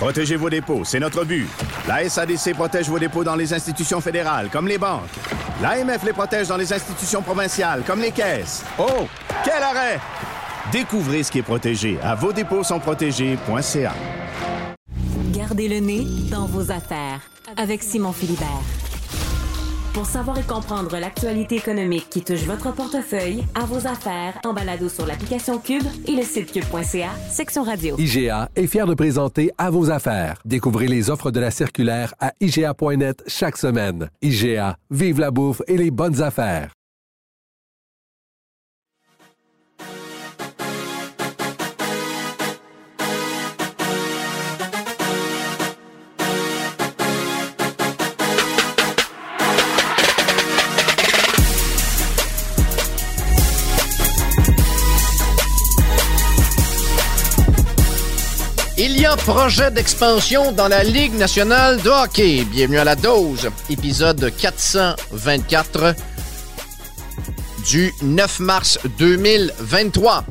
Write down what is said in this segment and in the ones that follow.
Protégez vos dépôts, c'est notre but. La SADC protège vos dépôts dans les institutions fédérales, comme les banques. L'AMF les protège dans les institutions provinciales, comme les caisses. Oh, quel arrêt! Découvrez ce qui est protégé à vos dépôts sont protégés.ca. Gardez le nez dans vos affaires avec Simon Philibert. Pour savoir et comprendre l'actualité économique qui touche votre portefeuille, à vos affaires, en balado sur l'application Cube et le site cube.ca, section radio. IGA est fier de présenter À vos affaires. Découvrez les offres de la circulaire à IGA.net chaque semaine. IGA, vive la bouffe et les bonnes affaires. Il y a projet d'expansion dans la Ligue nationale de hockey. Bienvenue à la dose, épisode 424 du 9 mars 2023.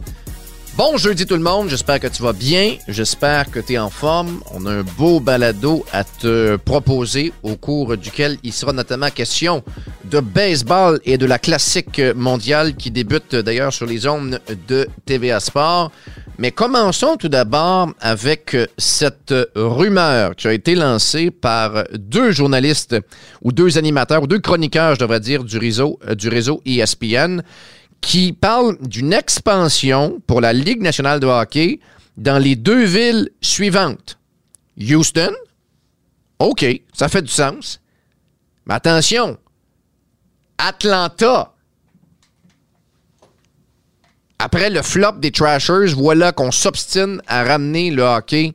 Bon jeudi tout le monde, j'espère que tu vas bien, j'espère que tu es en forme. On a un beau balado à te proposer au cours duquel il sera notamment question de baseball et de la classique mondiale qui débute d'ailleurs sur les ondes de TVA Sport. Mais commençons tout d'abord avec cette rumeur qui a été lancée par deux journalistes ou deux animateurs ou deux chroniqueurs, je devrais dire, du réseau, euh, du réseau ESPN qui parlent d'une expansion pour la Ligue nationale de hockey dans les deux villes suivantes. Houston, OK, ça fait du sens. Mais attention, Atlanta, après le flop des Trashers, voilà qu'on s'obstine à ramener le hockey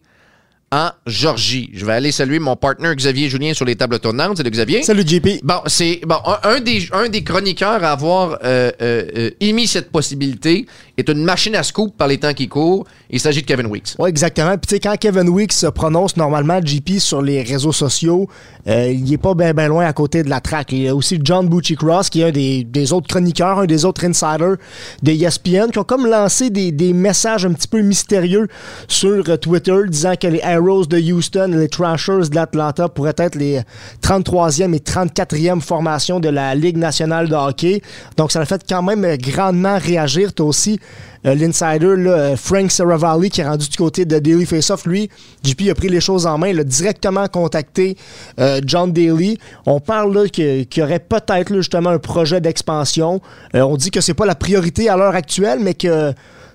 en Georgie. Je vais aller saluer mon partenaire Xavier Julien sur les tables tournantes. Salut Xavier. Salut JP. Bon, c'est bon, un, un des, un des chroniqueurs à avoir euh, euh, euh, émis cette possibilité est une machine à scoop par les temps qui courent. Il s'agit de Kevin Weeks. Oui, exactement. Puis tu sais, quand Kevin Weeks se prononce normalement, JP, sur les réseaux sociaux, euh, il n'est pas bien ben loin à côté de la traque. Il y a aussi John Bucci Cross, qui est un des, des autres chroniqueurs, un des autres insiders de ESPN, qui ont comme lancé des, des messages un petit peu mystérieux sur euh, Twitter, disant que les Arrows de Houston et les Trashers de l'Atlanta pourraient être les 33e et 34e formations de la Ligue nationale de hockey. Donc, ça a fait quand même grandement réagir. Tu aussi euh, l'insider euh, Frank Saravalli qui est rendu du côté de Daily Faceoff, lui, JP a pris les choses en main, il a directement contacté euh, John Daly. On parle qu'il y aurait peut-être justement un projet d'expansion. On dit que c'est pas la priorité à l'heure actuelle, mais que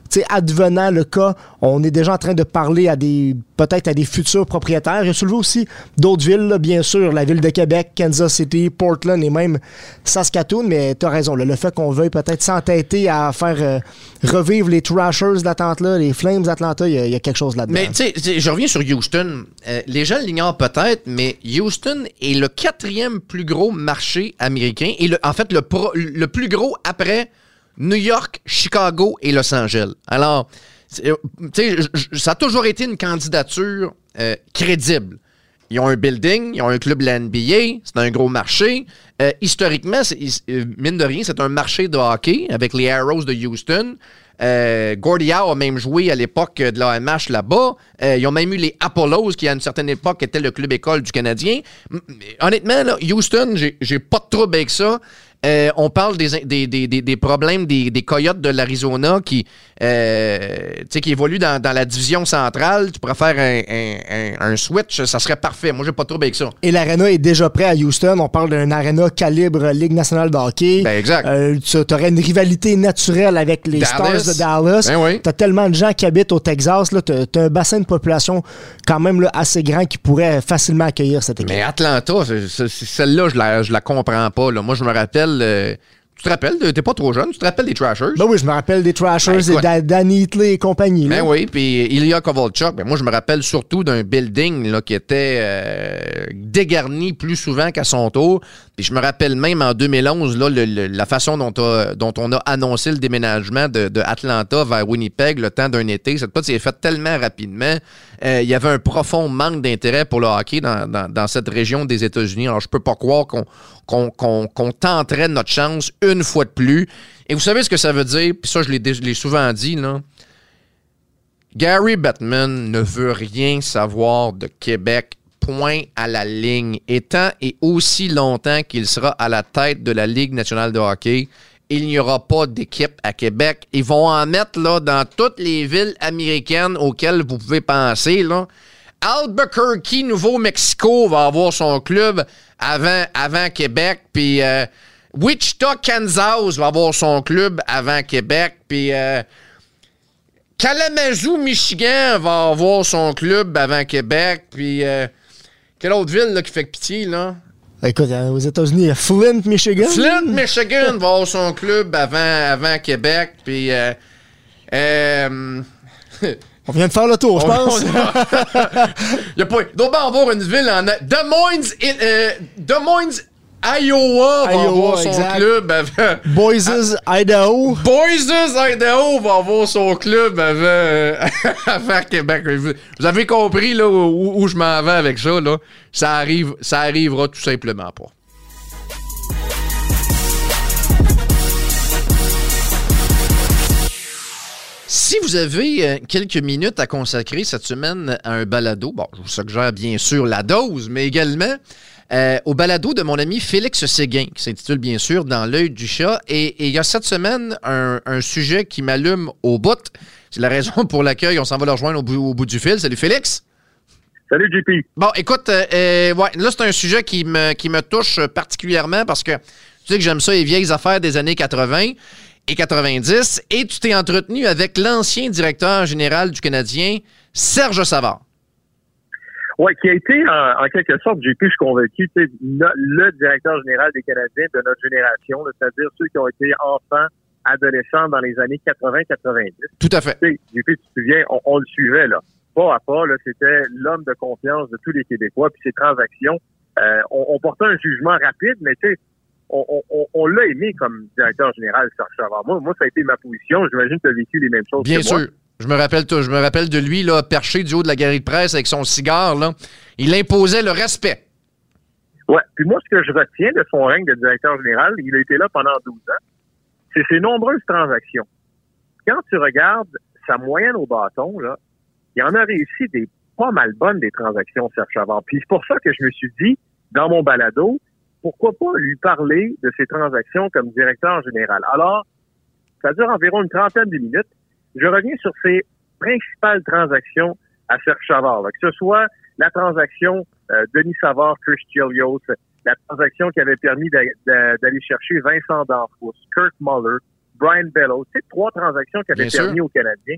sais, advenant le cas, on est déjà en train de parler à des peut-être à des futurs propriétaires. Il a soulevé aussi d'autres villes, bien sûr, la ville de Québec, Kansas City, Portland et même Saskatoon, mais tu as raison, le fait qu'on veuille peut-être s'entêter à faire euh, revivre les Trashers d'Atlanta, les Flames d'Atlanta, il y, a- quelque chose là-dedans. Mais tu je reviens sur Houston. Euh, les gens l'ignorent peut-être, mais Houston est le quatrième plus gros marché américain et en fait le, pro- le plus gros après New York, Chicago et Los Angeles. Alors, euh, tu sais, ça a toujours été une candidature euh, crédible. Ils ont un building, ils ont un club de c'est un gros marché. Euh, historiquement, mine de rien, c'est un marché de hockey avec les Arrows de Houston. Euh, a même joué à l'époque de l'AMH là-bas. Ils ont même eu les Apollos, qui à une certaine époque était le club école du Canadien. Honnêtement, Houston, j'ai pas de trouble avec ça. Euh, on parle des, des, des, des- problèmes des Coyotes de l'Arizona qui, euh, tu sais, qui évoluent dans, dans la division centrale. Tu pourrais faire un, un- un- un switch, ça serait parfait. Moi, j'ai pas de trouble avec ça. Et l'arena est déjà prêt à Houston. On parle d'un arena calibre Ligue nationale de hockey. Ben, exact. Euh, tu aurais une rivalité naturelle avec les Dallas. Stars de Dallas. Ben oui. Tu as tellement de gens qui habitent au Texas. Tu as, un bassin de population quand même là, assez grand qui pourrait facilement accueillir cette équipe. Mais Atlanta, celle-là, je la, je la comprends pas. là. Moi, je me rappelle, euh, Tu te rappelles, t'es pas trop jeune, tu te rappelles des Trashers? Ben oui, je me rappelle des Trashers Ben, et écoute. Danny Hitley et compagnie. là. Ben oui, puis Ilya Kovalchuk, ben moi je me rappelle surtout d'un building là, qui était euh, dégarni plus souvent qu'à son tour. Puis je me rappelle même en 2011 là, le- le- la façon dont, on a annoncé le déménagement de, de Atlanta vers Winnipeg le temps d'un été. Cette fois, c'est fait tellement rapidement. Euh, il y avait un profond manque d'intérêt pour le hockey dans, cette région des États-Unis. Alors je peux pas croire qu'on tenterait notre chance une fois de plus. Et vous savez ce que ça veut dire? Puis ça, je l'ai souvent dit. Gary Bettman ne veut rien savoir de Québec, point à la ligne. Et tant et aussi longtemps qu'il sera à la tête de la Ligue nationale de hockey, il n'y aura pas d'équipe à Québec. Ils vont en mettre là, dans toutes les villes américaines auxquelles vous pouvez penser. Albuquerque, Nouveau-Mexico, va avoir son club avant, avant Québec. Puis euh, Wichita, Kansas va avoir son club avant Québec. Puis... euh, Kalamazoo, Michigan va avoir son club avant Québec. Puis, euh, quelle autre ville là, qui fait pitié, là? Écoute, euh, aux États-Unis, il y a Flint, Michigan. Flint, Michigan va avoir son club avant, avant Québec. Puis, euh, euh, On vient de faire le tour, je on- pense. Il y a pas. Il doit bien avoir une ville en. Des Moines, euh, Des Moines, Iowa va Iowa, avoir son exact. club avant. Boises, Idaho. Boises, Idaho va avoir son club avant, euh, avant Québec. Vous vous avez compris là, où, où je m'en vais avec ça. Là. Ça, arrive, ça arrivera tout simplement pas. Si vous avez euh, quelques minutes à consacrer cette semaine à un balado, bon, je vous suggère bien sûr la dose, mais également euh, au balado de mon ami Félix Séguin, qui s'intitule bien sûr Dans l'œil du chat. Et il y a cette semaine un, un sujet qui m'allume au bout. C'est la raison pour laquelle on s'en va le rejoindre au bout, au bout du fil. Salut Félix. Salut, JP. Bon, écoute, euh, euh, ouais, là, c'est un sujet qui me, qui me touche particulièrement parce que tu sais que j'aime ça, les vieilles affaires des années 80 et 90. Et tu t'es entretenu avec l'ancien directeur général du Canadien, Serge Savard. Ouais, qui a été, en, en quelque sorte, JP, je suis convaincu, tu sais, no- le directeur général des Canadiens de notre génération, c'est-à-dire ceux qui ont été enfants, adolescents dans les années 80-90. Tout à fait. JP, tu te souviens, on, on le suivait, là. Pas à pas, c'était l'homme de confiance de tous les Québécois, puis ses transactions. euh, on, on portait un jugement rapide, mais tu sais, on, on- on, l'a aimé comme directeur général, Savard. Moi, moi, ça a été ma position. J'imagine que tu as vécu les mêmes choses Bien que sûr. moi. Je me rappelle tout- je me rappelle de lui là, perché du haut de la galerie de presse avec son cigare. Là. Il imposait le respect. Ouais. Puis moi, ce que je retiens de son règne de directeur général, il a été là pendant 12 ans, c'est ses nombreuses transactions. Quand tu regardes sa moyenne au bâton, là, il en a réussi des pas mal bonnes des transactions, Serge Savard. Puis c'est pour ça que je me suis dit, dans mon balado, pourquoi pas lui parler de ses transactions comme directeur général? Alors, ça dure environ une trentaine de minutes. Je reviens sur ses principales transactions à Serge Savard, là, que ce soit la transaction euh, Denis Savard, Chris Chelios, la transaction qui avait permis d'a- d'a- d'aller chercher Vincent Danfous, Kurt Muller, Brian Bellows. C'est trois transactions qui avaient Bien sûr. permis aux Canadiens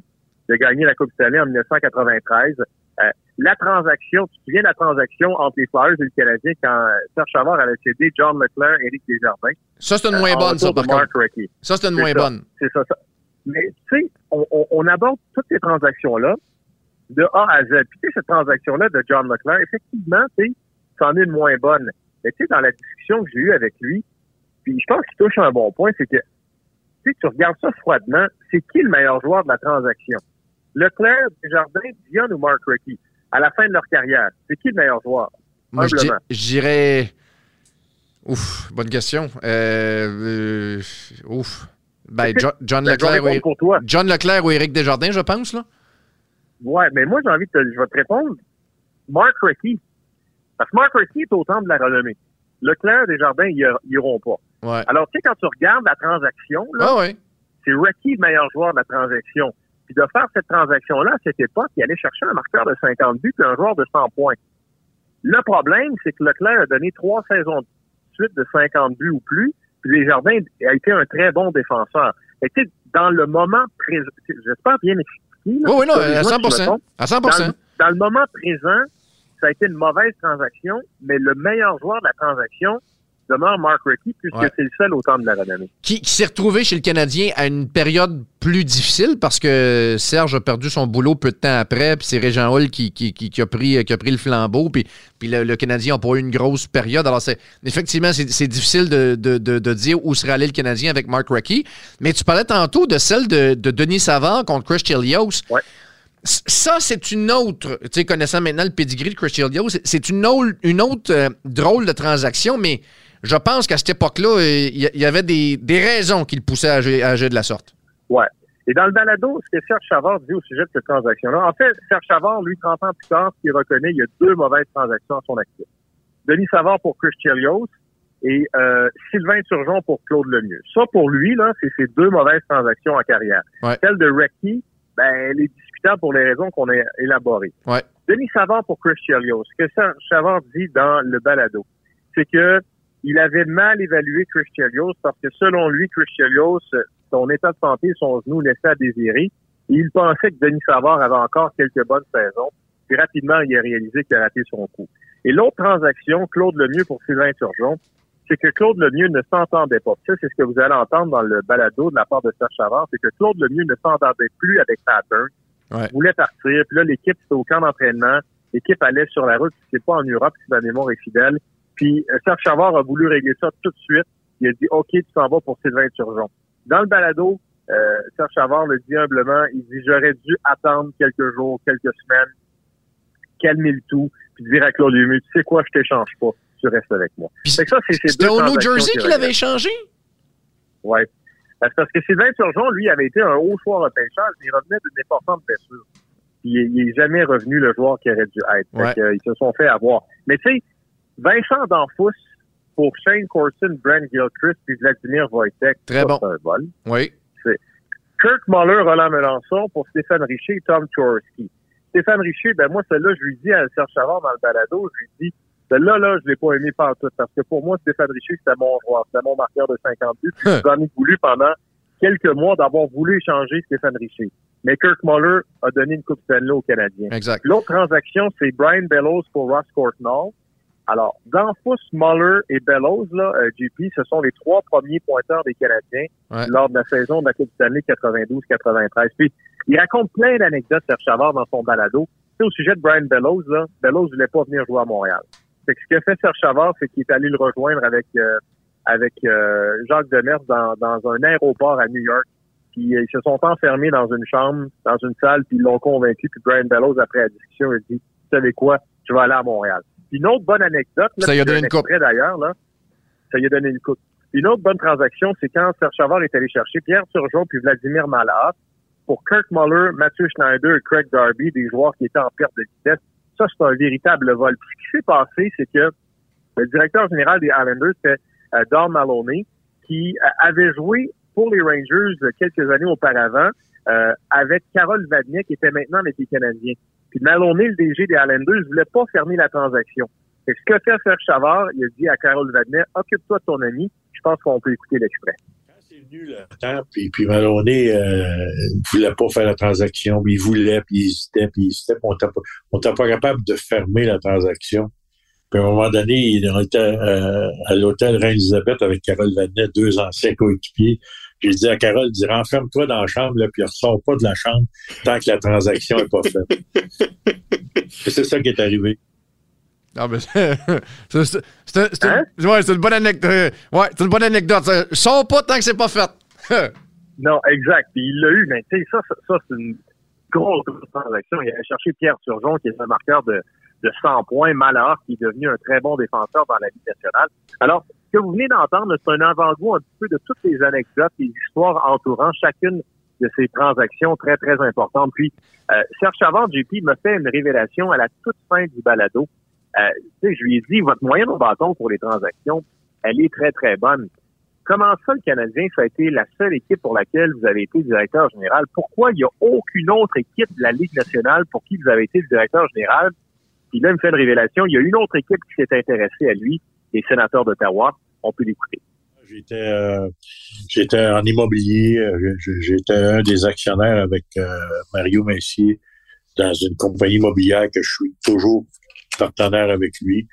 de gagner la Coupe Stanley en 1993. Euh, la transaction, tu te souviens de la transaction entre les Flyers et le Canadien quand euh, Serge Savard avait cédé John Leclerc, Éric Desjardins? Ça, c'est une euh, moins bonne, ça, par contre. Mark Recchi. Ça, c'est une moins ça. bonne. C'est ça, ça. Mais tu sais, on, on, on aborde toutes ces transactions-là de A à Z. Puis tu sais, cette transaction-là de John Leclerc, effectivement, tu sais, c'en est une moins bonne. Mais tu sais, dans la discussion que j'ai eue avec lui, puis je pense qu'il touche un bon point, c'est que tu sais, tu regardes ça froidement, c'est qui le meilleur joueur de la transaction? Leclerc, Desjardins, Dion ou Mark Recchi? À la fin de leur carrière, c'est qui le meilleur joueur? Moi, dirais. Ouf, bonne question. Euh, euh, ouf. Ben, Jo- John Leclerc, ou, pour toi. John Leclerc ou Éric Desjardins, je pense, là. Ouais, mais moi, j'ai envie de te, je vais te répondre. Mark Recchi. Parce que Mark Recchi est au temps de la renommée. Leclerc, Desjardins, ils ils iront pas. Ouais. Alors, tu sais, quand tu regardes la transaction, là, Ah ouais. c'est Recchi le meilleur joueur de la transaction. Puis de faire cette transaction-là, à cette époque, il allait chercher un marqueur de 50 buts puis un joueur de 100 points. Le problème, c'est que Leclerc a donné trois saisons de suite de 50 buts ou plus, Desjardins a été un très bon défenseur. Sais, dans le moment présent, j'espère bien expliquer. là, Oui, oui, non, à si je me 100 trompe. À 100 dans, dans le moment présent, ça a été une mauvaise transaction, mais le meilleur joueur de la transaction, demeure Mark Recchi, puisque Ouais. c'est le seul au temps de la renommée. Qui, qui s'est retrouvé chez le Canadien à une période plus difficile parce que Serge a perdu son boulot peu de temps après, puis c'est Régent Hall qui, qui, qui- a, pris, qui a pris le flambeau, puis, puis le, le Canadien n'a pas eu une grosse période. Alors, c'est, effectivement, c'est, difficile de, de- de- de dire où serait allé le Canadien avec Mark Recchi. Mais tu parlais tantôt de celle de, de Denis Savard contre Chris Chelios. Ouais. Ça, c'est une autre, tu sais, connaissant maintenant le pedigree de Chris Chelios, c'est- c'est une autre, une autre euh, drôle de transaction, mais je pense qu'à cette époque-là, euh, il y, il y avait des, des raisons qui le poussaient à agir, à agir de la sorte. Ouais. Et dans le balado, ce que Serge Chavard dit au sujet de cette transaction-là, en fait, Serge Chavard, lui, 30 ans plus tard, qu'il reconnaît, il y a deux mauvaises transactions à son actif. Denis Savard pour Chris Chelios et euh, Sylvain Turgeon pour Claude Lemieux. Ça, pour lui, là, c'est ses deux mauvaises transactions en carrière. Ouais. Celle de Recchi, ben, elle est discutable pour les raisons qu'on a élaborées. Ouais. Denis Savard pour Chris Chelios. Ce que Serge Chavard dit dans le balado, c'est que il avait mal évalué Chris Chelios parce que selon lui, Chris Chelios, son état de santé, son genou laissait à désirer. Et il pensait que Denis Savard avait encore quelques bonnes saisons. Puis rapidement, il a réalisé qu'il a raté son coup. Et l'autre transaction, Claude Lemieux pour Sylvain Turgeon, c'est que Claude Lemieux ne s'entendait pas. Ça, c'est ce que vous allez entendre dans le balado de la part de Serge Chavard, c'est que Claude Lemieux ne s'entendait plus avec Pattern. Ouais. Il voulait partir. Puis là, l'équipe, c'était au camp d'entraînement. L'équipe allait sur la route. C'est pas en Europe, si ma mémoire est fidèle. Puis euh, Serge Chavard a voulu régler ça tout de suite. Il a dit, OK, tu t'en vas pour Sylvain Turgeon. Dans le balado, euh, Serge Chavard le dit humblement, il dit, j'aurais dû attendre quelques jours, quelques semaines, calmer le tout, puis dire à Claude Lemieux, tu sais quoi, je t'échange pas, tu restes avec moi. C'était au New Jersey qu'il avait échangé? C'est parce que Sylvain Turgeon, lui, avait été un haut choix repêchage, mais il revenait d'une importante blessure. Puis il, il est jamais revenu le joueur qui aurait dû être. Fait Ouais. que, euh, ils se sont fait avoir. Mais tu sais, Vincent Danfous pour Shane Corson, Brent Gilchrist puis Vladimir Wojtek, Très bon. c'est un vol. Oui. Kirk Muller, Roland Melançon pour Stéphane Richer et Tom Chorski. Stéphane Richer, ben moi, celle-là, je lui dis à Serge Chavard dans le balado, je lui dis, celle-là, là, je l'ai pas aimé par tout, parce que pour moi, Stéphane Richer, c'était mon joueur, c'était mon marqueur de 50 buts, j'en ai voulu pendant quelques mois d'avoir voulu échanger Stéphane Richer. Mais Kirk Muller a donné une Coupe Stanley aux Canadiens. Exact. L'autre transaction, c'est Brian Bellows pour Ross Courtnall. Alors, Danfous, Muller et Bellows, là, euh, JP, ce sont les trois premiers pointeurs des Canadiens Ouais. lors de la saison de la Coupe Stanley 92-93. Puis, il raconte plein d'anecdotes, Serge Chavard, dans son balado. Sais, au sujet de Brian Bellows, là, Bellows voulait pas venir jouer à Montréal. Fait que ce que fait Serge Chavard, c'est qu'il est allé le rejoindre avec euh, avec euh, Jacques Demers dans, dans un aéroport à New York. Puis euh, ils se sont enfermés dans une chambre, dans une salle, puis ils l'ont convaincu. Puis Brian Bellows, après la discussion, il dit, vous savez quoi, je vais aller à Montréal. Une autre bonne anecdote, là, Ça lui a donné un une coupe. d'ailleurs, là, ça lui a donné une coupe. Une autre bonne transaction, c'est quand Serge Chavard est allé chercher Pierre Turgeon puis Vladimir Malat pour Kirk Muller, Mathieu Schneider et Craig Darby, des joueurs qui étaient en perte de vitesse. Ça, c'est un véritable vol. Puis ce qui s'est passé, c'est que le directeur général des Islanders, c'était euh, Don Maloney, qui euh, avait joué pour les Rangers euh, quelques années auparavant euh, avec Carole Vadnier, qui était maintenant avec les Canadiens. Puis Maloney, le DG des Islanders, voulait pas fermer la transaction. Que ce que fait Serge Chavard, il a dit à Carole Vadnier, occupe-toi de ton ami. Je pense qu'on peut écouter l'extrait. c'est venu le temps, puis, puis Maloney euh, ne voulait pas faire la transaction, puis il voulait, puis il hésitait, puis il hésitait, puis on n'était pas, capable de fermer la transaction. Puis à un moment donné, on était euh, à l'hôtel Reine-Élisabeth avec Carole Vadnet, deux anciens coéquipiers. J'ai dit à Carole, dis, renferme-toi dans la chambre, là, puis ressors pas de la chambre tant que la transaction n'est pas faite. Et c'est ça qui est arrivé. Ah, ben, c'est c'est- c'est- c'est- c'est Hein? une, ouais, c'est une bonne anecdote. Ouais, c'est une bonne anecdote. Sors pas tant que c'est pas fait. Non, exact. Puis il l'a eu, mais tu sais, ça, ça, ça, c'est une grosse, grosse transaction. Il a cherché Pierre Turgeon, qui est un marqueur de, de 100 points, Malheur, qui est devenu un très bon défenseur dans la Ligue nationale. Alors, ce que vous venez d'entendre, c'est un avant-goût un petit peu de toutes les anecdotes, les histoires entourant chacune de ces transactions très, très importantes. Puis, euh, Serge Chavard, JP, me fait une révélation à la toute fin du balado. Euh, je lui ai dit, votre moyenne au bâton pour les transactions, elle est très, très bonne. Comment ça, le Canadien, ça a été la seule équipe pour laquelle vous avez été directeur général? Pourquoi il n'y a aucune autre équipe de la Ligue nationale pour qui vous avez été le directeur général? Puis là, il me fait une révélation. Il y a une autre équipe qui s'est intéressée à lui, les sénateurs d'Ottawa. On peut l'écouter. J'étais euh, j'étais en immobilier, euh, j'étais un des actionnaires avec euh, Mario Messier dans une compagnie immobilière que je suis toujours partenaire avec lui.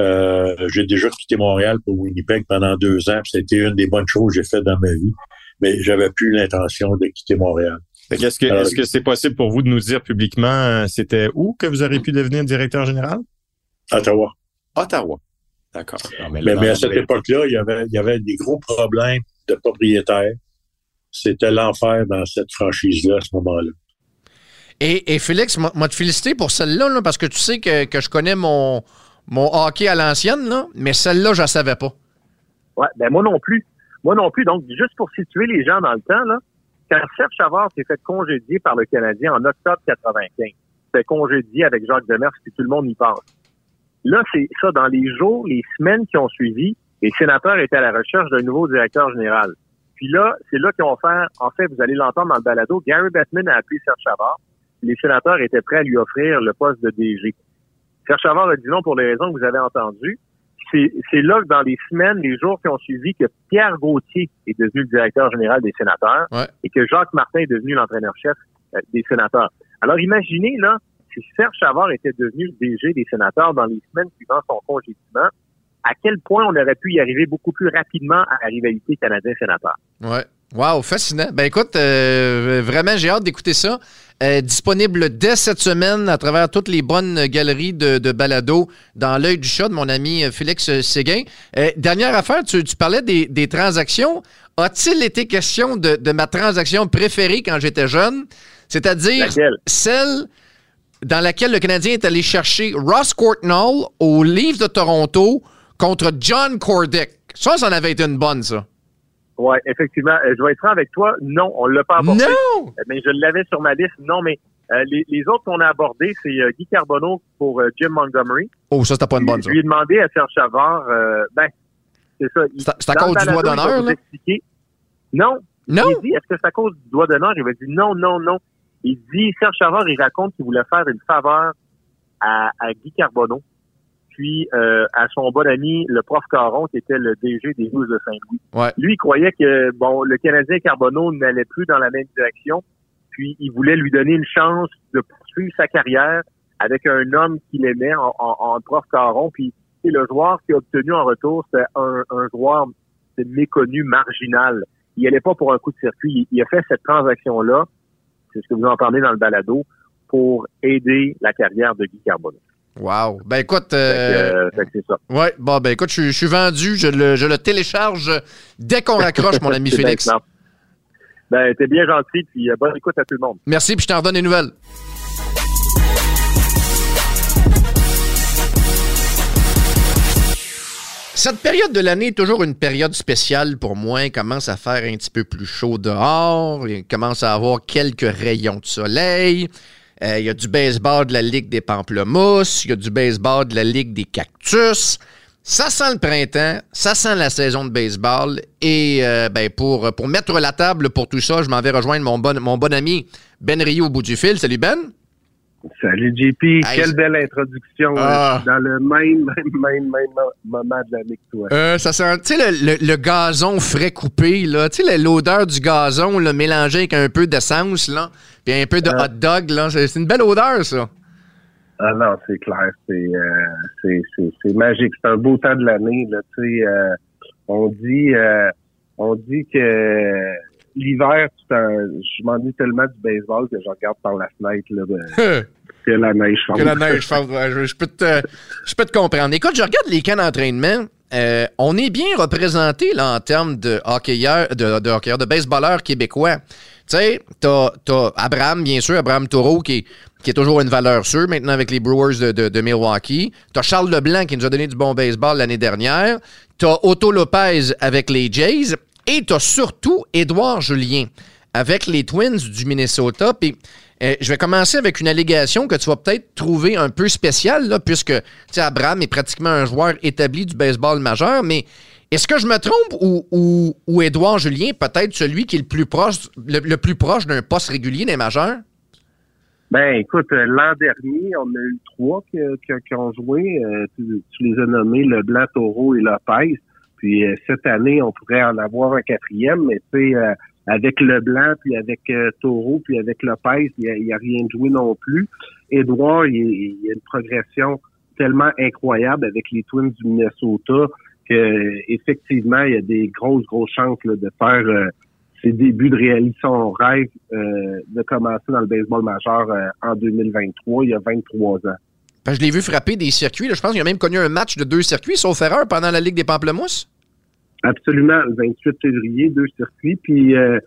Euh, j'ai déjà quitté Montréal pour Winnipeg pendant deux ans. C'était une des bonnes choses que j'ai faites dans ma vie. Mais j'avais plus l'intention de quitter Montréal. Est-ce que est-ce que c'est possible pour vous de nous dire publiquement euh, c'était où que vous auriez pu devenir directeur général? Ottawa. Ottawa. D'accord. Mais, mais, à cette époque-là, il y avait, il y avait des gros problèmes de propriétaires. C'était l'enfer dans cette franchise-là à ce moment-là. Et, et Félix, moi, te féliciter pour celle-là, là, parce que tu sais que, que je connais mon, mon hockey à l'ancienne, là, mais celle-là, je ne savais pas. Ouais, ben moi non plus. Moi non plus. Donc, juste pour situer les gens dans le temps, là, quand Serge Chavard s'est fait congédier par le Canadien en octobre 95, fait congédié avec Jacques Demers, si tout le monde y passe. Là, c'est ça, dans les jours, les semaines qui ont suivi, les sénateurs étaient à la recherche d'un nouveau directeur général. Puis là, c'est là qu'ils ont fait, en fait, vous allez l'entendre dans le balado, Gary Bettman a appelé Serge Chavard. Les sénateurs étaient prêts à lui offrir le poste de DG. Serge Chavard a dit non pour les raisons que vous avez entendues. C'est là que dans les semaines, les jours qui ont suivi, que Pierre Gauthier est devenu le directeur général des sénateurs et que Jacques Martin est devenu l'entraîneur-chef euh, des sénateurs. Alors imaginez, là, si Serge Chavard était devenu le DG des sénateurs dans les semaines suivant son congédiement, à quel point on aurait pu y arriver beaucoup plus rapidement à la rivalité canadien-sénateur? Ouais. Wow, fascinant. Ben écoute, euh, vraiment, j'ai hâte d'écouter ça. Euh, disponible dès cette semaine à travers toutes les bonnes galeries de, de balado dans l'œil du chat de mon ami euh, Félix Séguin. dernière affaire, tu, parlais des, transactions. A-t-il été question de, de, ma transaction préférée quand j'étais jeune? C'est-à-dire celle dans laquelle le Canadien est allé chercher Ross Courtnall au Livre de Toronto contre John Cordick. Ça, ça en avait été une bonne, ça. Oui, effectivement. Euh, je vais être franc avec toi. Non, on l'a pas abordé. Non! Euh, mais je l'avais sur ma liste. Non, mais euh, les, les, autres qu'on a abordés, c'est Guy Carbonneau pour Jim Montgomery. Oh, ça, c'était pas une bonne, ça. Je lui ai demandé à Serge Chavard, ben, c'est ça. C'est à cause du doigt d'honneur, là? Non. Non? Il dit, est-ce que c'est à cause du doigt d'honneur? Il m'a dit, non, non, non. Il dit, Serge Chavard, il raconte qu'il voulait faire une faveur à, à Guy Carbonneau puis euh, à son bon ami, le prof Caron, qui était le DG des Blues de Saint-Louis. Ouais. Lui, il croyait que bon, le Canadien Carbonneau n'allait plus dans la même direction, puis il voulait lui donner une chance de poursuivre sa carrière avec un homme qu'il aimait en, en, prof Caron. Puis le joueur qui a obtenu en retour, c'était un, un joueur méconnu, marginal. Il n'allait pas pour un coup de circuit. Il, il a fait cette transaction-là, c'est ce que vous entendez dans le balado, pour aider la carrière de Guy Carbonneau. Wow. Ben écoute. Euh, euh, c'est ça. Ouais, bon, ben écoute, je, suis vendu. Je le, je le télécharge dès qu'on raccroche, mon ami Félix. Ben, t'es bien gentil, puis euh, bonne écoute à tout le monde. Merci, puis je t'en redonne des nouvelles. Cette période de l'année est toujours une période spéciale pour moi. Il commence à faire un petit peu plus chaud dehors. Il commence à avoir quelques rayons de soleil. Euh, il y a du baseball de la Ligue des Pamplemousses, il y a du baseball de la Ligue des Cactus. Ça sent le printemps, ça sent la saison de baseball. Et euh, ben pour, pour mettre la table pour tout ça, je m'en vais rejoindre mon bon, mon bon ami Ben Rio au bout du fil. Salut Ben. Salut JP, quelle belle introduction. Ah. dans le même, même, même, même moment de l'année que toi. Euh, ça sent, tu sais, le, le, gazon frais coupé, là, tu sais, l'odeur du gazon, là, mélangé avec un peu d'essence, là, puis un peu de euh. hot dog, là, c'est une belle odeur, ça. Ah non, c'est clair, c'est euh, magique, c'est un beau temps de l'année, là, tu sais, euh, on dit, on dit que l'hiver, je m'ennuie tellement du baseball que je regarde par la fenêtre là, que la neige fonde. Que la neige fonde. je, peux te, je peux te comprendre. Écoute, je regarde les camps d'entraînement. Euh, on est bien représenté là, en termes de hockeyeurs, de, de, hockeyeurs, de baseballeurs québécois. Tu sais, t'as, as Abraham, bien sûr, Abraham Taureau, qui, qui est toujours une valeur sûre maintenant avec les Brewers de, de, de Milwaukee. T'as Charles Leblanc qui nous a donné du bon baseball l'année dernière. T'as Otto Lopez avec les Jays. Et tu as surtout Édouard Julien avec les Twins du Minnesota. Puis euh, je vais commencer avec une allégation que tu vas peut-être trouver un peu spéciale, là, puisque Abraham est pratiquement un joueur établi du baseball majeur, mais est-ce que je me trompe ou, ou, ou Édouard Julien peut-être celui qui est le plus proche, le, plus proche d'un poste régulier des majeurs? Ben, écoute, euh, l'an dernier, on a eu trois qui, ont joué. Euh, tu, les as nommés Leblanc, Taureau et Lopez. Puis euh, cette année, on pourrait en avoir un quatrième, mais tu sais, euh, avec Leblanc, puis avec euh, Taureau, puis avec Lopez, il n'y a, rien de joué non plus. Édouard, il, y a une progression tellement incroyable avec les Twins du Minnesota que effectivement, il y a des grosses, grosses chances de faire ses débuts de réaliser son rêve de commencer dans le baseball majeur en 2023, il y a 23 ans. Je l'ai vu frapper des circuits. Je pense qu'il a même connu un match de deux circuits, sauf erreur, pendant la Ligue des Pamplemousses. Absolument, le 28 février, deux circuits. Puis euh,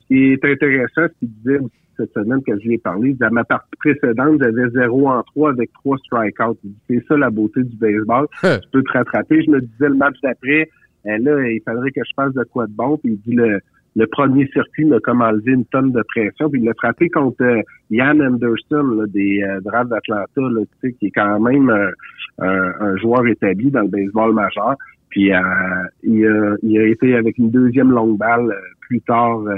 ce qui est intéressant, ce qu'il disait aussi cette semaine que je lui ai parlé, à ma partie précédente, j'avais 0 en 3 avec trois strikeouts. Il dit, C'est ça la beauté du baseball. Hein. tu peux te rattraper. Je me disais le match d'après, euh, là, il faudrait que je fasse de quoi de bon. Puis il dit le, le premier circuit m'a comme enlevé une tonne de pression. Puis il l'a frappé contre euh, Ian Anderson là, des euh, Braves d'Atlanta, là, tu sais, qui est quand même euh, un, un joueur établi dans le baseball majeur. Puis euh, il, a, il a été avec une deuxième longue balle euh, plus tard euh,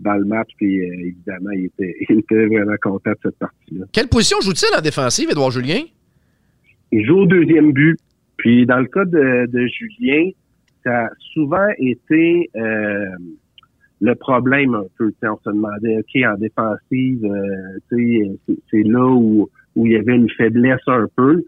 dans le match. Puis euh, évidemment, il était, il était vraiment content de cette partie-là. Quelle position joue-t-il en défensive, Édouard Julien? Il joue au deuxième but. Puis dans le cas de, de Julien, ça a souvent été le problème un peu. On se demandait, OK, en défensive, c'est- c'est là où, où il y avait une faiblesse un peu.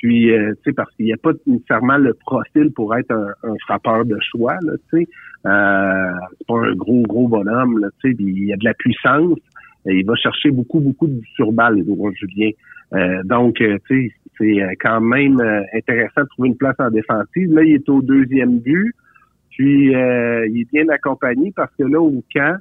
Puis, euh, tu sais, parce qu'il n'y a pas nécessairement le profil pour être un, un frappeur de choix, là, tu sais. Euh, c'est pas un gros, gros bonhomme, là, tu sais. Il y a de la puissance. Et il va chercher beaucoup, beaucoup de surballes, Julien. Euh, donc, euh, tu sais, c'est euh, quand même euh, intéressant de trouver une place en défensive. Là, il est au deuxième but. Puis, il est bien accompagné parce que là, au camp,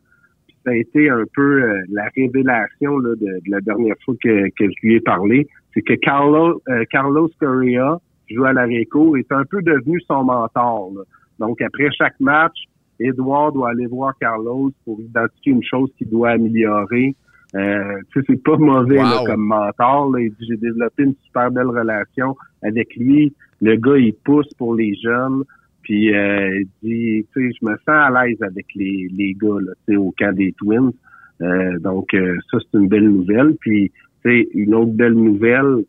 ça a été un peu euh, la révélation là, de, de la dernière fois que, que je lui ai parlé. C'est que Carlos, euh, Carlos Correa, qui joue à la Réco, est un peu devenu son mentor. là. Donc, après chaque match, Edouard doit aller voir Carlos pour identifier une chose qu'il doit améliorer. Euh, tu sais, c'est pas mauvais là, comme mentor. Là. Il dit, j'ai développé une super belle relation avec lui. Le gars, il pousse pour les jeunes. Puis euh, il dit, tu sais, je me sens à l'aise avec les, les gars là, tu sais, au camp des Twins. Euh, donc euh, ça, c'est une belle nouvelle. Puis, tu sais, une autre belle nouvelle,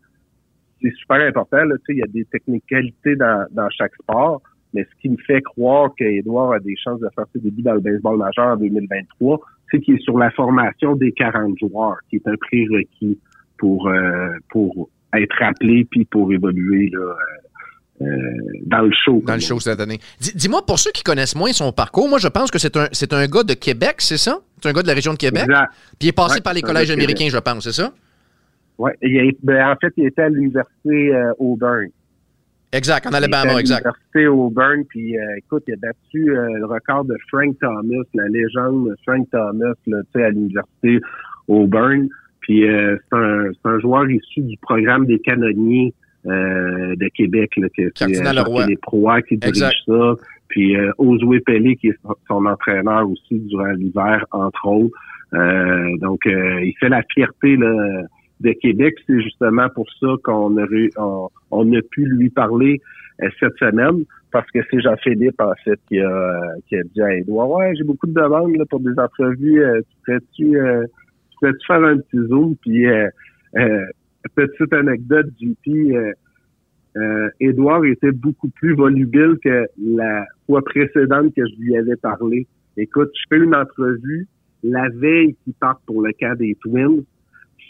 c'est super important. Là, tu sais, il y a des technicalités dans, dans chaque sport. Mais ce qui me fait croire qu'Edouard a des chances de faire ses débuts dans le baseball majeur en 2023, c'est qu'il est sur la formation des 40 joueurs, qui est un prérequis pour euh, pour être appelé puis pour évoluer là, euh, dans le show. Dans le show cette année. Dis- Dis-moi, pour ceux qui connaissent moins son parcours, moi, je pense que c'est un, c'est un gars de Québec, c'est ça? C'est un gars de la région de Québec? Exact. Puis il est passé Ouais, par les collèges américains, Québec. je pense, c'est ça? A- ben, en fait, il était à l'université euh, Auburn. Exact, en Il était Alabama, à exact. l'université Auburn, puis euh, écoute, il a battu euh, le record de Frank Thomas, la légende de Frank Thomas, là, tu sais, à l'université Auburn. Puis euh, c'est un, c'est un joueur issu du programme des canonniers euh, de Québec, là, que c'est Cardinal euh, Proies qui dirige Exact. ça. Puis euh, Oswey Pelé, qui est son- entraîneur aussi durant l'hiver, entre autres. Euh, donc, euh, il fait la fierté là, de Québec. C'est justement pour ça qu'on a, on, on a pu lui parler euh, cette semaine, parce que c'est Jean-Philippe, en fait, qui a, euh, qui a dit à Edouard, ouais, j'ai beaucoup de demandes là, pour des entrevues. Euh, tu pourrais-tu euh, tu pourrais-tu faire un petit zoom? Puis, euh, euh, petite anecdote, JP, euh, euh, Édouard était beaucoup plus volubile que la fois précédente que je lui avais parlé. Écoute, je fais une entrevue la veille qu'il parte pour le camp des Twins.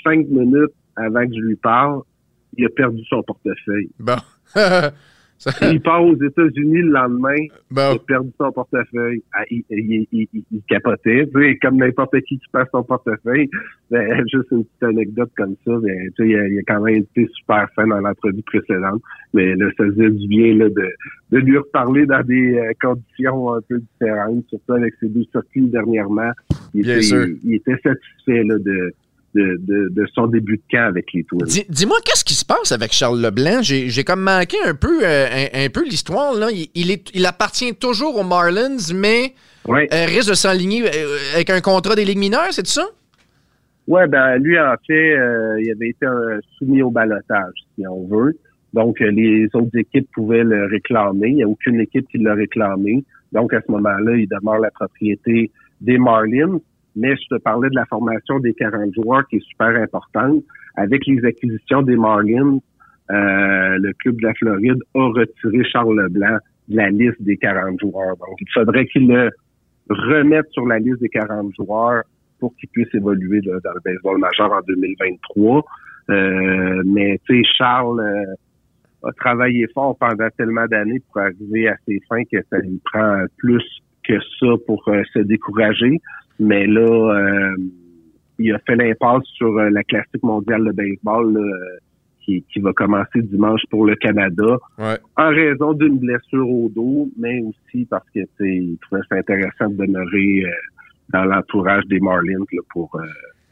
Cinq minutes avant que je lui parle, il a perdu son portefeuille. Bon. il part aux États-Unis le lendemain, Bon. il a perdu son portefeuille. Ah, il, il, il, il- capotait, tu sais, comme n'importe qui qui perd son portefeuille. Ben, juste une petite anecdote comme ça, ben, tu sais, il, a, il a quand même été super fan dans l'entrevue précédente. Mais là, ça faisait du bien là, de, de lui reparler dans des euh, conditions un peu différentes, surtout avec ses deux circuits dernièrement. Il, Bien était, sûr. il était satisfait là, de, de, de, de son début de camp avec les Twins. Dis- Dis-moi, qu'est-ce qui se passe avec Charles Leblanc? J'ai j'ai comme manqué un peu, euh, un, un peu l'histoire. là. Il, il est, il appartient toujours aux Marlins, mais Ouais. euh, risque de s'enligner euh, avec un contrat des ligues mineures, c'est ça? Ouais, ben lui, en fait, euh, il avait été soumis au balotage, si on veut. Donc, les autres équipes pouvaient le réclamer. Il n'y a aucune équipe qui l'a réclamé. Donc, à ce moment-là, il demeure la propriété des Marlins. Mais je te parlais de la formation des 40 joueurs qui est super importante. Avec les acquisitions des Marlins, euh, le club de la Floride a retiré Charles Leblanc de la liste des 40 joueurs. Donc, il faudrait qu'il le remette sur la liste des 40 joueurs pour qu'il puisse évoluer là, dans le baseball majeur en 2023. Euh, mais tu sais, Charles, euh, a travaillé fort pendant tellement d'années pour arriver à ses fins que ça lui prend plus que ça pour euh, se décourager. Mais là, euh, il a fait l'impasse sur euh, la classique mondiale de baseball là, qui, qui va commencer dimanche pour le Canada Ouais. en raison d'une blessure au dos, mais aussi parce que il trouvait ça intéressant de demeurer euh, dans l'entourage des Marlins là, pour euh,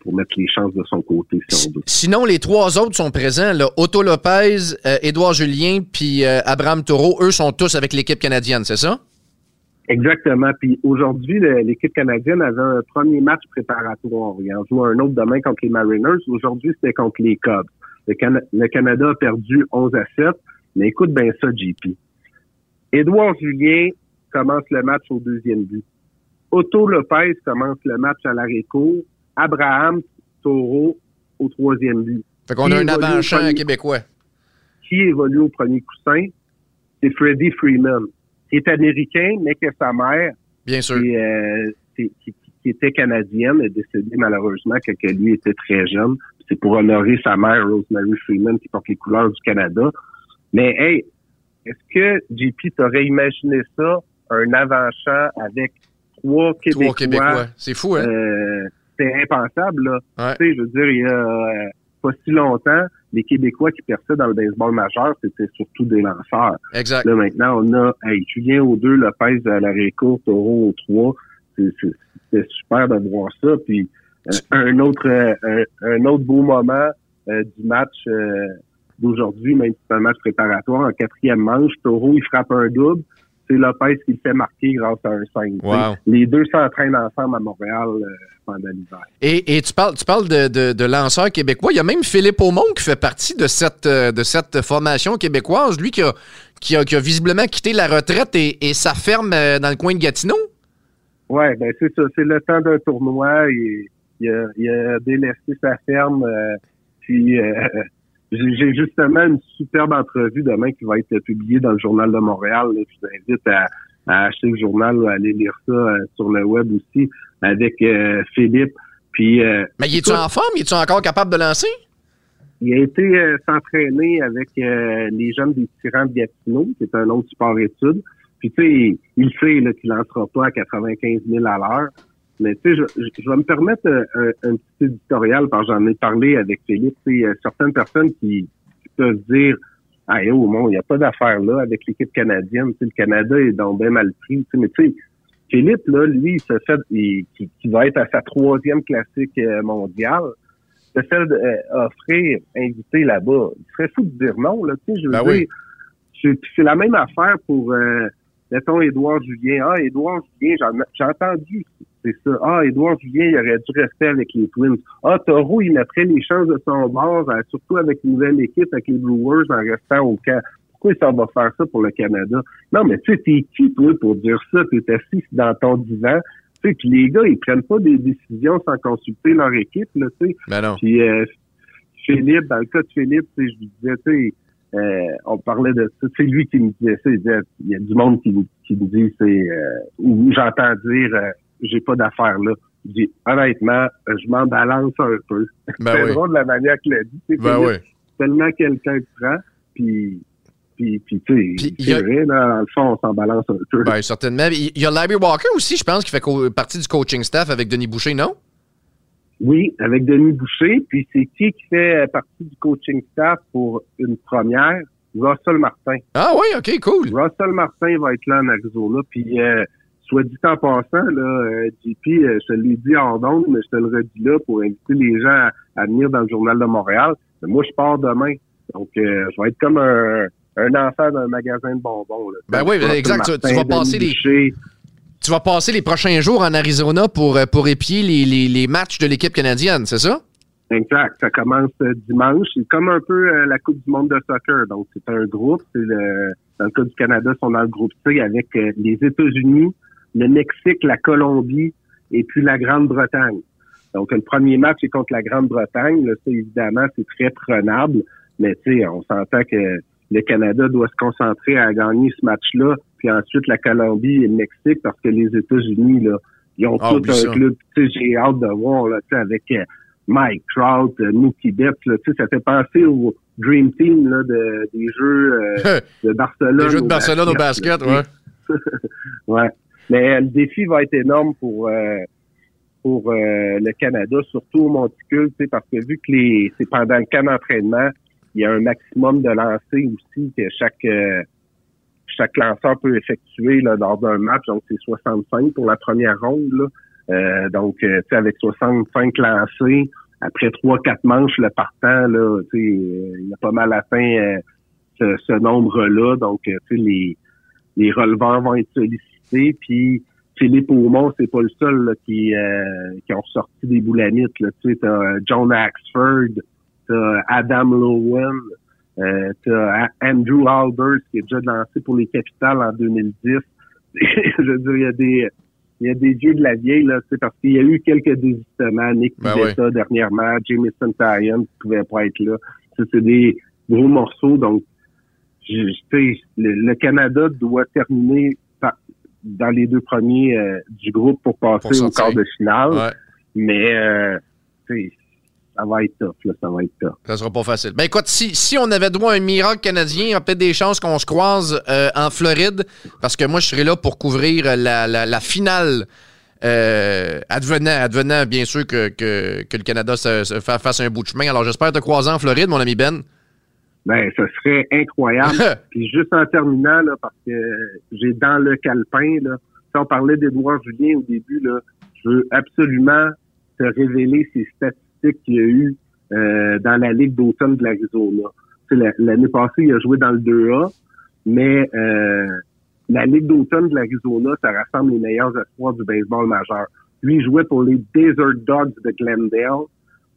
pour mettre les chances de son côté si on veut. Sinon, les trois autres sont présents. Là. Otto Lopez, euh, Édouard Julien, puis Abraham Taureau. Eux sont tous avec l'équipe canadienne, c'est ça? Exactement. Puis aujourd'hui, l'équipe canadienne avait un premier match préparatoire. Ils en jouent un autre demain contre les Mariners. Aujourd'hui, c'était contre les Cubs. Le, Cana- le Canada a perdu 11 à 7. Mais écoute bien ça, JP. Édouard Julien commence le match au deuxième but. Otto Lopez commence le match à l'arrêt-court. Abraham Taureau au troisième but. Fait qu'on a un avant-champ québécois. qui évolue au premier coussin, c'est Freddie Freeman, qui est américain, mais que sa mère, Bien sûr. qui, euh, qui, qui- qui était canadienne, est décédée malheureusement quand que lui était très jeune. C'est pour honorer sa mère, Rosemary Freeman, qui porte les couleurs du Canada. Mais hey, est-ce que JP t'aurais imaginé ça, un avant-champ avec trois Québécois? Trois Québécois. C'est fou, hein? Euh, c'est impensable, là. Ouais. Tu sais, je veux dire, il y a euh, pas si longtemps, les Québécois qui perçaient dans le baseball majeur, c'était surtout des lanceurs. Exact. Là, maintenant, on a hey, Julien au 2, Lopez à l'arrêt court, Taureau au 3. C'est- c'est- C'était super de voir ça. Puis euh, un autre euh, un, un autre beau moment euh, du match d'aujourd'hui, même si c'est un match préparatoire, en quatrième manche, Taureau, il frappe un double. C'est Lopez qui le fait marquer grâce à un 5. Wow. Les deux s'entraînent ensemble à Montréal euh, pendant l'hiver. Et, et tu parles, tu parles de, de, de lanceurs québécois. Il y a même Philippe Aumont qui fait partie de cette, euh, de cette formation québécoise. Lui qui a, qui a, qui a visiblement quitté la retraite et, et sa ferme euh, dans le coin de Gatineau? Ouais, ben c'est ça. C'est le temps d'un tournoi. Il, il, a, il a délaissé sa ferme. euh, puis euh, j'ai justement une superbe entrevue demain qui va être publiée dans le Journal de Montréal. là. Je vous invite à, à acheter le journal, ou à aller lire ça euh, sur le web aussi avec euh, Philippe. Puis euh, Mais il est-tu en forme? Il est-tu encore capable de lancer? il a été euh, s'entraîner avec les jeunes des tyrans de Gatineau, qui est un autre sport études. Puis tu sais, il, il sait là, qu'il lancera pas à 95 000 à l'heure. Mais tu sais, je, je- je vais me permettre un, un petit éditorial parce que j'en ai parlé avec Philippe. Tu sais, il y a certaines personnes qui, qui peuvent dire Ah oh, mon, il n'y a pas d'affaire là avec l'équipe canadienne. Tu sais, le Canada est donc bien mal pris. Tu sais, mais tu sais, Philippe, là, lui, il se fait il- qui, qui va être à sa troisième classique euh, mondiale se fait euh, offrir, inviter là-bas. Il serait fou de dire non, là, tu sais, je veux Ben dire. oui. C'est c'est la même affaire pour, euh, mettons, Édouard Julien. Ah, Édouard Julien, j'en- j'ai entendu, c'est ça. Ah, Édouard Julien, il aurait dû rester avec les Twins. Ah, Taureau, il mettrait les chances de son bord, euh, surtout avec une nouvelle équipe, avec les Brewers, en restant au camp. Pourquoi ça va faire ça pour le Canada? Non, mais tu sais, t'es qui, toi, pour dire ça? T'es assis dans ton divan. Tu sais, puis les gars, ils prennent pas des décisions sans consulter leur équipe, là, tu sais. Ben non. Puis euh, Philippe, dans le cas de Philippe, tu sais, je lui disais, tu sais, euh, on parlait de ça. C'est lui qui me disait ça. Il disait, il y a du monde qui, me- qui me dit, c'est euh, où j'entends dire, euh, j'ai pas d'affaires là. Je dis, honnêtement, je m'en balance un peu. Ben c'est oui. drôle de la manière qu'il a dit. tu sais, Ben oui. Tellement quelqu'un te prend, puis puis, puis tu sais, il y a- c'est vrai, là, dans le fond, on s'en balance un peu. Ben, certainement. Il y a Larry Walker aussi, je pense, qui fait partie du coaching staff avec Denis Boucher, non? Oui, avec Denis Boucher. Puis c'est qui qui fait partie du coaching staff pour une première? Russell Martin. Ah oui, OK, cool. Russell Martin va être là en Arizona. Puis euh, soit dit en passant, là, euh, JP, euh, je te l'ai dit en ondes, mais je te le redis là pour inviter les gens à, à venir dans le Journal de Montréal. Mais moi, je pars demain. Donc, euh, je vais être comme un, un enfant d'un magasin de bonbons. Là. Ben oui, Russell exact. Tu- vas passer les- Boucher. Tu vas passer les prochains jours en Arizona pour, euh, pour épier les, les, les matchs de l'équipe canadienne, c'est ça? Exact. Ça commence dimanche. C'est comme un peu euh, la Coupe du monde de soccer. Donc, c'est un groupe. C'est le, dans le cas du Canada, ils sont dans le groupe C avec euh, les États-Unis, le Mexique, la Colombie et puis la Grande-Bretagne. Donc, le premier match est contre la Grande-Bretagne. Là, ça, évidemment, c'est très prenable. Mais, tu sais, on s'entend que le Canada doit se concentrer à gagner ce match-là. Puis ensuite, la Colombie et le Mexique parce que les États-Unis, là, ils ont Ah, tout un ça. club. Tu sais, j'ai hâte de voir, là, tu sais, avec... euh, Mike Trout, euh, Mookie Betts, là, tu sais, ça fait penser au Dream Team là, de, des jeux euh, de Barcelone. Les jeux de Barcelone au basket, ouais. ouais. Mais le défi va être énorme pour euh, pour euh, le Canada, surtout au monticule, parce que vu que les c'est pendant le camp d'entraînement, il y a un maximum de lancers aussi que chaque euh, chaque lanceur peut effectuer là, lors d'un match. Donc, c'est 65 pour la première ronde. Là. Euh, donc, sais, avec 65 lancés, après trois, quatre manches, le partant, là, sais, il a pas mal atteint ce, ce nombre-là. Donc, les, les releveurs vont être sollicités. Puis, Philippe Aumont, c'est pas le seul là, qui, euh, qui ont sorti des boulamites. Là. Tu sais, t'as John Axford, t'as Adam Lowen, euh, t'as Andrew Albers qui est déjà lancé pour les capitales en 2010. Je veux dire, il y a des il y a des dieux de la vieille, là, parce qu'il y a eu quelques désistements. Nick Ben Pivetta, dernièrement, Jameson Tyon qui pouvait pas être là. C'est des gros morceaux. Donc, je, le, le Canada doit terminer par- dans les deux premiers euh, du groupe pour passer Pour au quart de finale. Ouais. Mais euh, ça va être tough, là, ça va être tough. Ça sera pas facile. Ben écoute, si, si on avait droit à un miracle canadien, il y a peut-être des chances qu'on se croise euh, en Floride, parce que moi, je serai là pour couvrir la, la, la finale. Euh, advenant, advenant, bien sûr, que, que, que le Canada se, se fa- fasse un bout de chemin. Alors, j'espère te croiser en Floride, mon ami Ben. Ben, ce serait incroyable. Puis juste en terminant, là, parce que j'ai dans le calepin, là, si on parlait d'Edouard Julien au début, là, je veux absolument te révéler ces statistiques qu'il y a eu euh, dans la Ligue d'automne de l'Arizona. L'année passée, il a joué dans le 2A, mais euh, la Ligue d'automne de l'Arizona, ça rassemble les meilleurs espoirs du baseball majeur. Lui, il jouait pour les Desert Dogs de Glendale.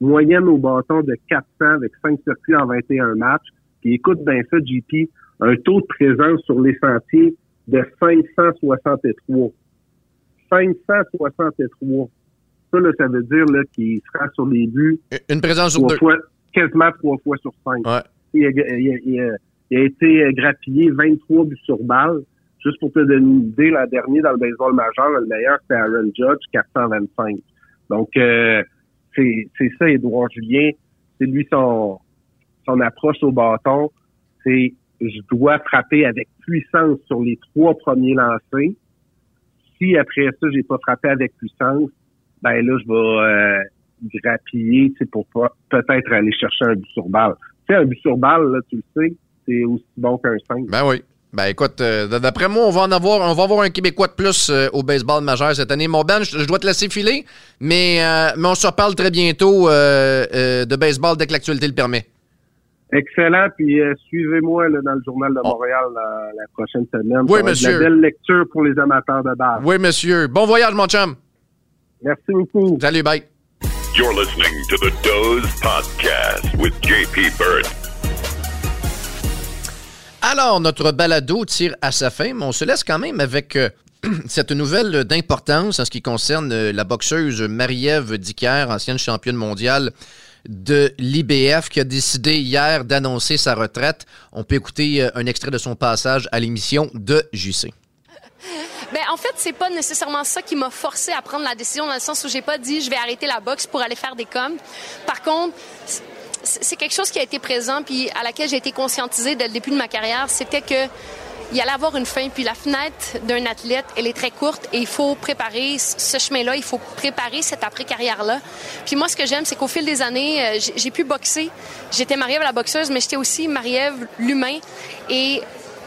Moyenne au bâton de 400 avec 5 circuits en 21 matchs. Puis écoute bien ça, JP, un taux de présence sur les sentiers de 563. 563. Ça, là, ça veut dire là, qu'il sera sur les buts Une présence sur deux. fois, quasiment trois fois sur cinq. Ouais. Il, a, il a- il a- il a été euh, grappillé 23 buts sur balle. Juste pour te donner une idée, l'an dernier, dans le baseball majeur, le meilleur, c'était Aaron Judge, 425. Donc, euh, c'est c'est ça, Édouard Julien. C'est lui son, son approche au bâton. C'est je dois frapper avec puissance sur les trois premiers lancés. Si après ça, j'ai pas frappé avec puissance, ben là, je vais euh, grappiller, pour peut-être aller chercher un but sur balle. Tu sais, un but sur balle, tu le sais, c'est aussi bon qu'un 5. Ben oui. Ben écoute, euh, d'après moi, on va en avoir, on va avoir un Québécois de plus euh, au baseball majeur cette année. Mon Ben, je, dois te laisser filer, mais, euh, mais on se reparle très bientôt de baseball dès que l'actualité le permet. Excellent, puis euh, suivez-moi là, dans le Journal de Montréal la, la prochaine semaine. Oui, monsieur. La belle lecture pour les amateurs de balle. Oui, monsieur. Bon voyage, mon chum. Merci beaucoup. Salut, bye. You're listening to the Doze Podcast with JP Bird. Alors, notre balado tire à sa fin, mais on se laisse quand même avec euh, cette nouvelle d'importance en ce qui concerne euh, la boxeuse Marie-Ève Dicker, ancienne championne mondiale de l'IBF, qui a décidé hier d'annoncer sa retraite. On peut écouter euh, un extrait de son passage à l'émission de JC. Ben, en fait, c'est pas nécessairement ça qui m'a forcé à prendre la décision dans le sens où j'ai pas dit je vais arrêter la boxe pour aller faire des coms. Par contre, c'est- c'est quelque chose qui a été présent puis à laquelle j'ai été conscientisée dès le début de ma carrière, c'était que il allait avoir une fin, puis la fenêtre d'un athlète, elle est très courte et il faut préparer ce chemin-là, il faut préparer cette après-carrière-là. Puis moi, ce que j'aime, c'est qu'au fil des années, euh, j'ai- j'ai pu boxer. J'étais Marie-Ève la boxeuse, mais j'étais aussi Marie-Ève l'humain. Et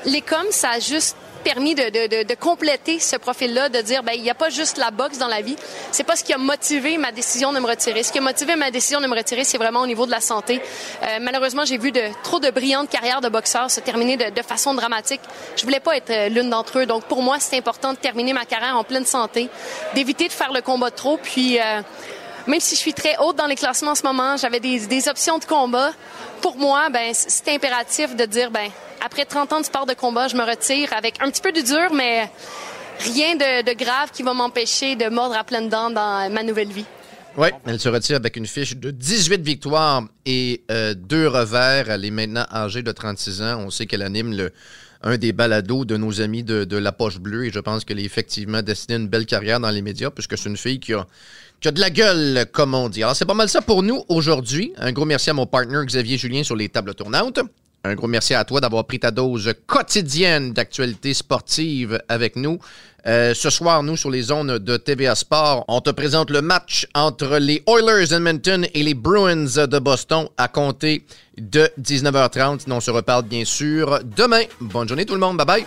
les coms, ça a juste permis de, de- de- compléter ce profil-là, de dire, ben il n'y a pas juste la boxe dans la vie. C'est pas ce qui a motivé ma décision de me retirer. Ce qui a motivé ma décision de me retirer, c'est vraiment au niveau de la santé. Euh, malheureusement, j'ai vu de trop de brillantes carrières de boxeurs se terminer de, de façon dramatique. Je voulais pas être euh, l'une d'entre eux. Donc pour moi, c'est important de terminer ma carrière en pleine santé, d'éviter de faire le combat trop, puis euh, même si je suis très haute dans les classements en ce moment, j'avais des, options de combat. Pour moi, ben, c'est impératif de dire, ben, après 30 ans de sport de combat, je me retire avec un petit peu de dur, mais rien de, de grave qui va m'empêcher de mordre à pleines dents dans ma nouvelle vie. Oui, elle se retire avec une fiche de 18 victoires et euh, deux revers. Elle est maintenant âgée de 36 ans. On sait qu'elle anime le, un des balados de nos amis de, La Poche Bleue et je pense qu'elle est effectivement destinée une belle carrière dans les médias puisque c'est une fille qui a, qui a de la gueule, comme on dit. Alors, c'est pas mal ça pour nous aujourd'hui. Un gros merci à mon partner Xavier Julien sur les tables tournantes. Un gros merci à toi d'avoir pris ta dose quotidienne d'actualité sportive avec nous. Euh, ce soir, nous, sur les zones de TVA Sport, on te présente le match entre les Oilers Edmonton et les Bruins de Boston à compter de 19h30. On se reparle bien sûr demain. Bonne journée tout le monde. Bye bye.